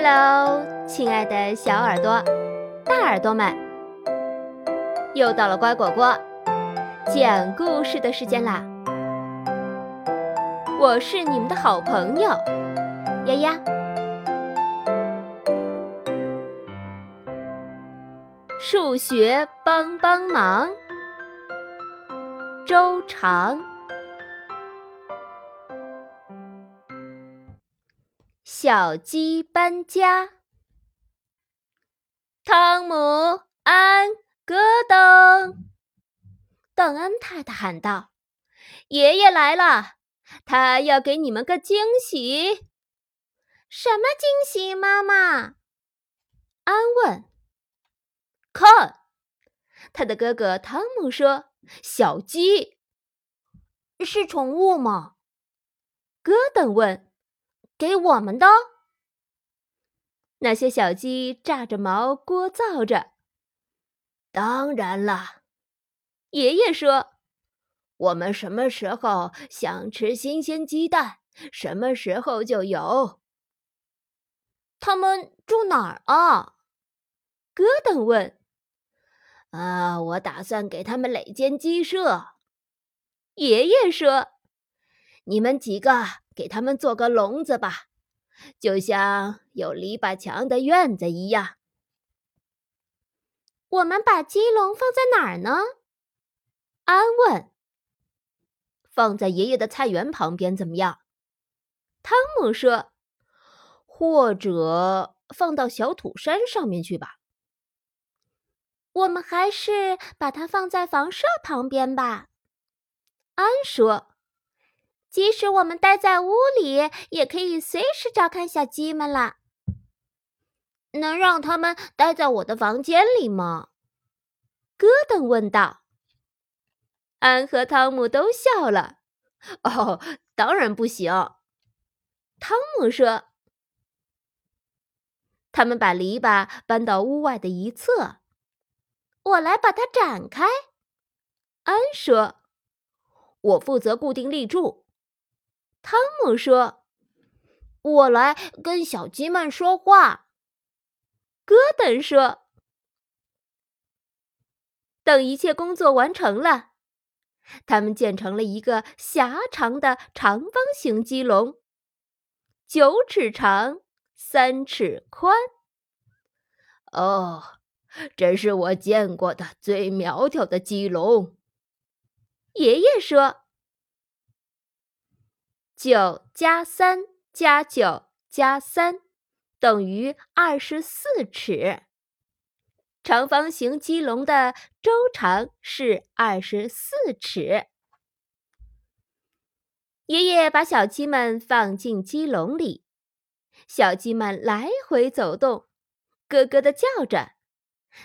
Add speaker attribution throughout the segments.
Speaker 1: Hello，亲爱的小耳朵、大耳朵们，又到了乖果果讲故事的时间啦！我是你们的好朋友丫丫。数学帮帮忙，周长。小鸡搬家。汤姆、安、戈登，邓恩太太喊道：“爷爷来了，他要给你们个惊喜。”“
Speaker 2: 什么惊喜，妈妈？”
Speaker 1: 安问。“看，他的哥哥汤姆说：‘小鸡
Speaker 2: 是宠物吗？’”
Speaker 1: 戈登问。给我们的那些小鸡炸着毛，聒噪着。
Speaker 3: 当然了，
Speaker 1: 爷爷说：“
Speaker 3: 我们什么时候想吃新鲜鸡蛋，什么时候就有。”
Speaker 2: 他们住哪儿啊？
Speaker 1: 戈登问。
Speaker 3: “啊，我打算给他们垒间鸡舍。”
Speaker 1: 爷爷说：“
Speaker 3: 你们几个。”给他们做个笼子吧，就像有篱笆墙的院子一样。
Speaker 2: 我们把鸡笼放在哪儿呢？
Speaker 1: 安问。放在爷爷的菜园旁边怎么样？汤姆说。或者放到小土山上面去吧。
Speaker 2: 我们还是把它放在房舍旁边吧。
Speaker 1: 安说。
Speaker 2: 即使我们待在屋里，也可以随时照看小鸡们了。能让他们待在我的房间里吗？
Speaker 1: 戈登问道。安和汤姆都笑了。哦，当然不行。汤姆说。他们把篱笆搬到屋外的一侧。
Speaker 2: 我来把它展开。
Speaker 1: 安说。我负责固定立柱。汤姆说：“
Speaker 2: 我来跟小鸡们说话。”
Speaker 1: 戈登说：“等一切工作完成了，他们建成了一个狭长的长方形鸡笼，九尺长，三尺宽。
Speaker 3: 哦，这是我见过的最苗条的鸡笼。”
Speaker 1: 爷爷说。九加三加九加三等于二十四尺。长方形鸡笼的周长是二十四尺。爷爷把小鸡们放进鸡笼里，小鸡们来回走动，咯咯的叫着，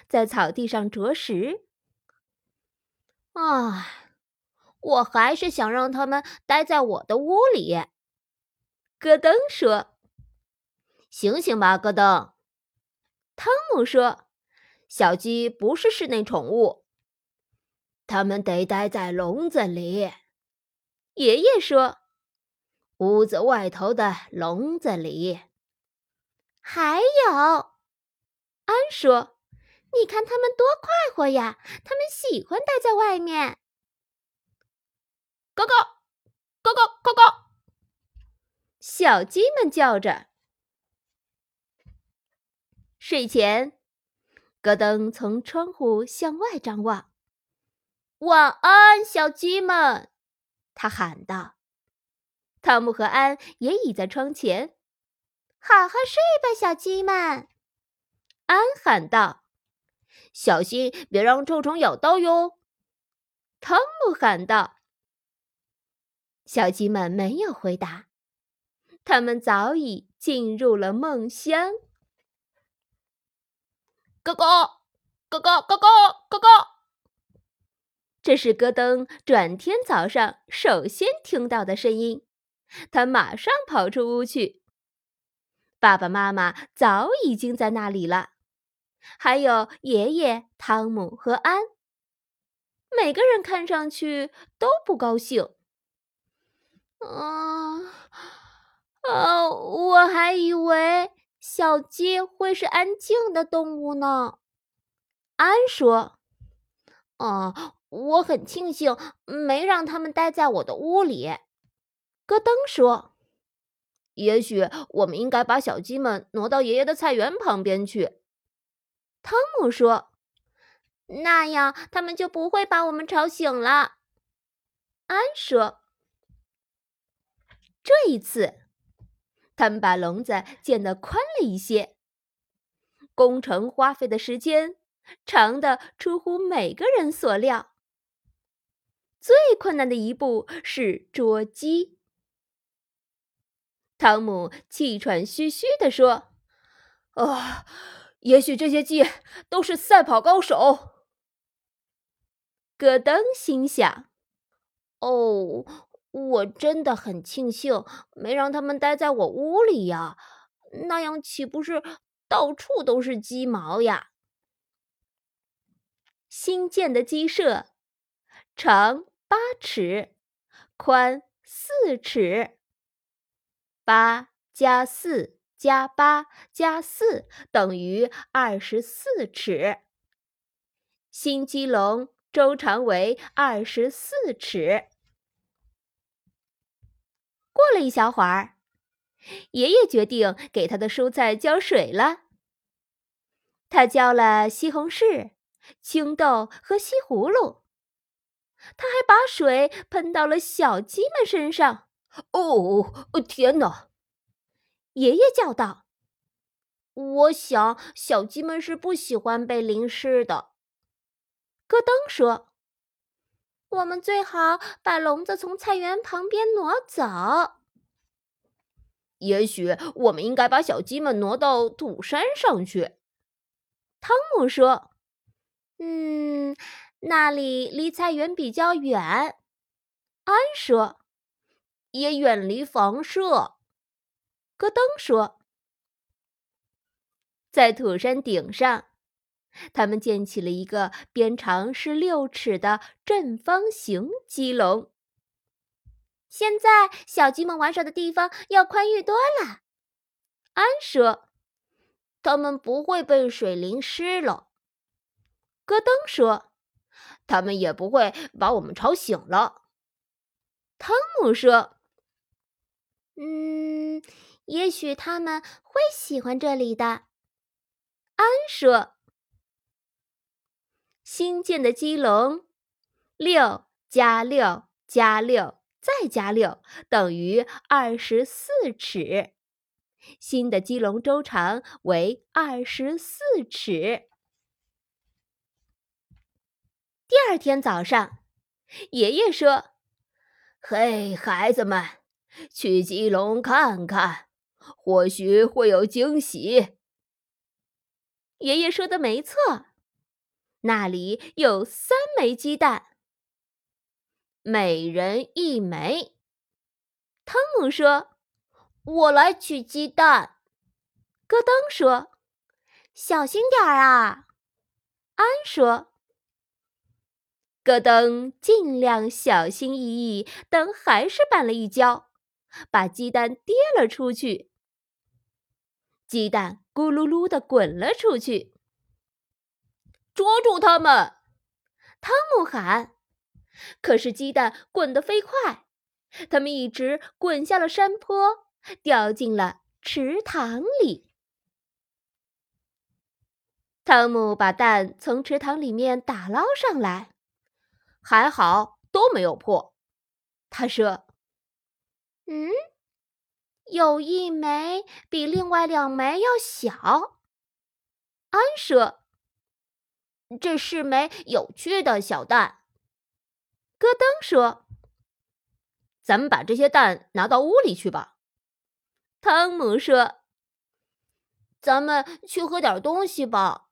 Speaker 1: 在草地上啄食。
Speaker 2: 啊！我还是想让他们待在我的屋里。”
Speaker 1: 戈登说。
Speaker 3: “醒醒吧，戈登！”
Speaker 1: 汤姆说，“小鸡不是室内宠物，
Speaker 3: 它们得待在笼子里。”
Speaker 1: 爷爷说，“
Speaker 3: 屋子外头的笼子里。”
Speaker 2: 还有，
Speaker 1: 安说：“
Speaker 2: 你看它们多快活呀！它们喜欢待在外面。”
Speaker 1: 咯咯，咯咯咯咯，小鸡们叫着。睡前，戈登从窗户向外张望。“晚安，小鸡们！”他喊道。汤姆和安也倚在窗前。
Speaker 2: “好好睡吧，小鸡们！”
Speaker 1: 安喊道。“小心别让臭虫咬到哟！”汤姆喊道。小鸡们没有回答，它们早已进入了梦乡。咯咯，咯咯咯咯咯咯，这是戈登转天早上首先听到的声音。他马上跑出屋去。爸爸妈妈早已经在那里了，还有爷爷汤姆和安。每个人看上去都不高兴。
Speaker 2: 啊啊！我还以为小鸡会是安静的动物呢？
Speaker 1: 安说：“
Speaker 2: 哦，我很庆幸没让他们待在我的屋里。”
Speaker 1: 咯噔说：“
Speaker 3: 也许我们应该把小鸡们挪到爷爷的菜园旁边去。”
Speaker 1: 汤姆说：“
Speaker 2: 那样他们就不会把我们吵醒了。”
Speaker 1: 安说：“这一次，他们把笼子建得宽了一些。工程花费的时间长的出乎每个人所料。最困难的一步是捉鸡。”汤姆气喘吁吁地说：“
Speaker 3: 啊，也许这些鸡都是赛跑高手。”
Speaker 1: 戈登心想。
Speaker 2: 哦，我真的很庆幸没让他们待在我屋里呀，那样岂不是到处都是鸡毛呀？
Speaker 1: 新建的鸡舍长八尺，宽四尺，八加四加八加四等于二十四尺。新鸡笼周长为二十四尺。过了一小会儿，爷爷决定给他的蔬菜浇水了。他浇了西红柿、青豆和西葫芦，他还把水喷到了小鸡们身上。
Speaker 3: 哦，天哪！
Speaker 1: 爷爷叫道：“
Speaker 2: 我想小鸡们是不喜欢被淋湿的。”
Speaker 1: 咯噔说。
Speaker 2: 我们最好把笼子从菜园旁边挪走。
Speaker 3: 也许我们应该把小鸡们挪到土山上去。
Speaker 1: 汤姆说：“
Speaker 2: 嗯，那里离菜园比较远。”
Speaker 1: 安说：“
Speaker 2: 也远离房舍。”
Speaker 1: 咯噔说：“在土山顶上。”他们建起了一个边长是六尺的正方形鸡笼。
Speaker 2: 现在小鸡们玩耍的地方要宽裕多了，
Speaker 1: 安说：“
Speaker 2: 它们不会被水淋湿了。”
Speaker 1: 咯噔说：“
Speaker 3: 他们也不会把我们吵醒了。”
Speaker 1: 汤姆说：“
Speaker 2: 嗯，也许他们会喜欢这里的。”
Speaker 1: 安说。新建的鸡笼，六加六加六再加六等于二十四尺。新的鸡笼周长为二十四尺。第二天早上，爷爷说：“
Speaker 3: 嘿，孩子们，去鸡笼看看，或许会有惊喜。”
Speaker 1: 爷爷说的没错。那里有三枚鸡蛋，每人一枚。汤姆说：“
Speaker 2: 我来取鸡蛋。”
Speaker 1: 咯噔说：“
Speaker 2: 小心点儿啊！”
Speaker 1: 安说：“咯噔尽量小心翼翼，但还是绊了一跤，把鸡蛋跌了出去。鸡蛋咕噜噜的滚了出去。”
Speaker 3: 捉住他们！
Speaker 1: 汤姆喊。可是鸡蛋滚得飞快，他们一直滚下了山坡，掉进了池塘里。汤姆把蛋从池塘里面打捞上来，
Speaker 3: 还好都没有破。
Speaker 1: 他说：“
Speaker 2: 嗯，有一枚比另外两枚要小。”
Speaker 1: 安说。
Speaker 2: 这是枚有趣的小蛋，
Speaker 1: 咯噔说：“
Speaker 3: 咱们把这些蛋拿到屋里去吧。”
Speaker 1: 汤姆说：“
Speaker 2: 咱们去喝点东西吧。”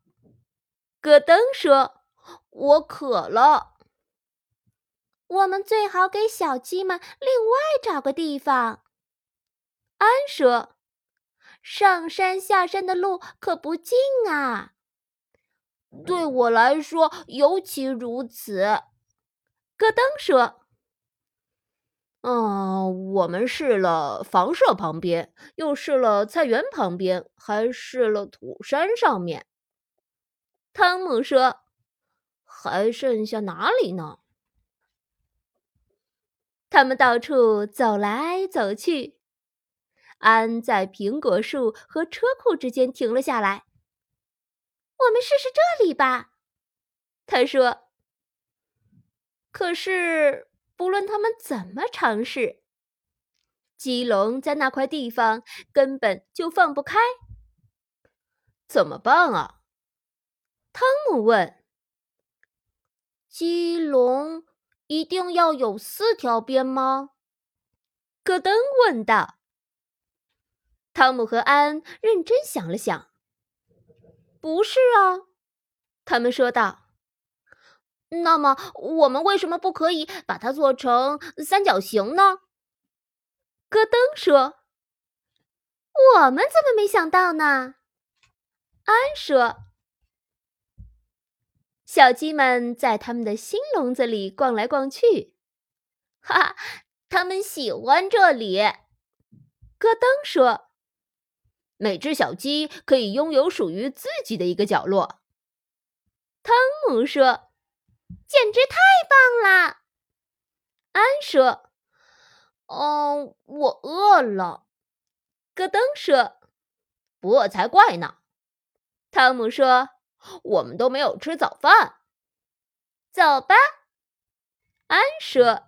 Speaker 1: 咯噔说：“
Speaker 2: 我渴了。”我们最好给小鸡们另外找个地方。
Speaker 1: 安说：“
Speaker 2: 上山下山的路可不近啊。”对我来说尤其如此，
Speaker 1: 咯噔说：“
Speaker 2: 嗯，我们试了房舍旁边，又试了菜园旁边，还试了土山上面。
Speaker 1: 汤姆说：“
Speaker 2: 还剩下哪里呢？”
Speaker 1: 他们到处走来走去。安在苹果树和车库之间停了下来。
Speaker 3: 我们试试这里吧，
Speaker 1: 他说。可是，不论他们怎么尝试，鸡笼在那块地方根本就放不开。
Speaker 2: 怎么办啊？
Speaker 1: 汤姆问。
Speaker 2: 鸡笼一定要有四条边吗？
Speaker 1: 戈登问道。汤姆和安认真想了想。不是啊，他们说道。
Speaker 2: 那么，我们为什么不可以把它做成三角形呢？
Speaker 1: 戈登说。
Speaker 3: 我们怎么没想到呢？
Speaker 1: 安说。小鸡们在他们的新笼子里逛来逛去，
Speaker 2: 哈哈，他们喜欢这里。
Speaker 1: 戈登说。
Speaker 2: 每只小鸡可以拥有属于自己的一个角落。
Speaker 1: 汤姆说：“
Speaker 3: 简直太棒了！”
Speaker 1: 安说：“
Speaker 2: 哦，我饿了。”
Speaker 1: 戈登说：“
Speaker 2: 不饿才怪呢。”
Speaker 1: 汤姆说：“
Speaker 2: 我们都没有吃早饭。”
Speaker 1: 走吧，安说。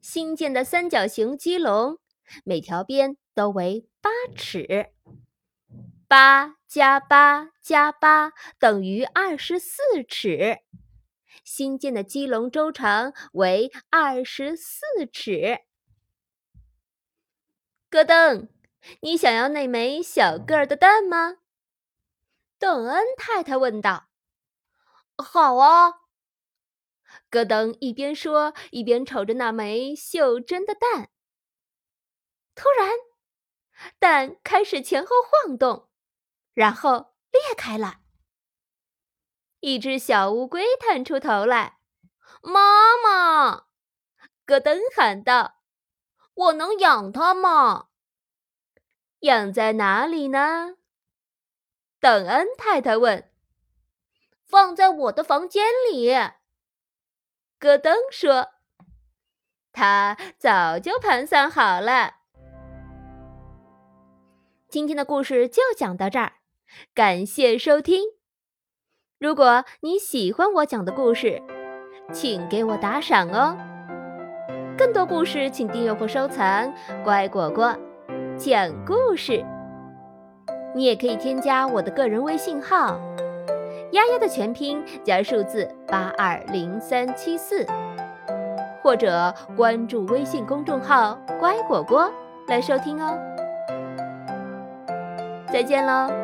Speaker 1: 新建的三角形鸡笼，每条边都为。八尺，八加八加八等于二十四尺。新建的鸡笼周长为二十四尺。戈登，你想要那枚小个儿的蛋吗？邓恩太太问道。
Speaker 2: 好啊，
Speaker 1: 戈登一边说，一边瞅着那枚袖珍的蛋。突然。蛋开始前后晃动，然后裂开了。一只小乌龟探出头来：“
Speaker 2: 妈妈！”
Speaker 1: 戈登喊道，“
Speaker 2: 我能养它吗？”“
Speaker 1: 养在哪里呢？”邓恩太太问。
Speaker 2: “放在我的房间里。”
Speaker 1: 戈登说，“他早就盘算好了。”今天的故事就讲到这儿，感谢收听。如果你喜欢我讲的故事，请给我打赏哦。更多故事，请订阅或收藏“乖果果讲故事”。你也可以添加我的个人微信号“丫丫”的全拼加数字八二零三七四，或者关注微信公众号“乖果果”来收听哦。再见喽。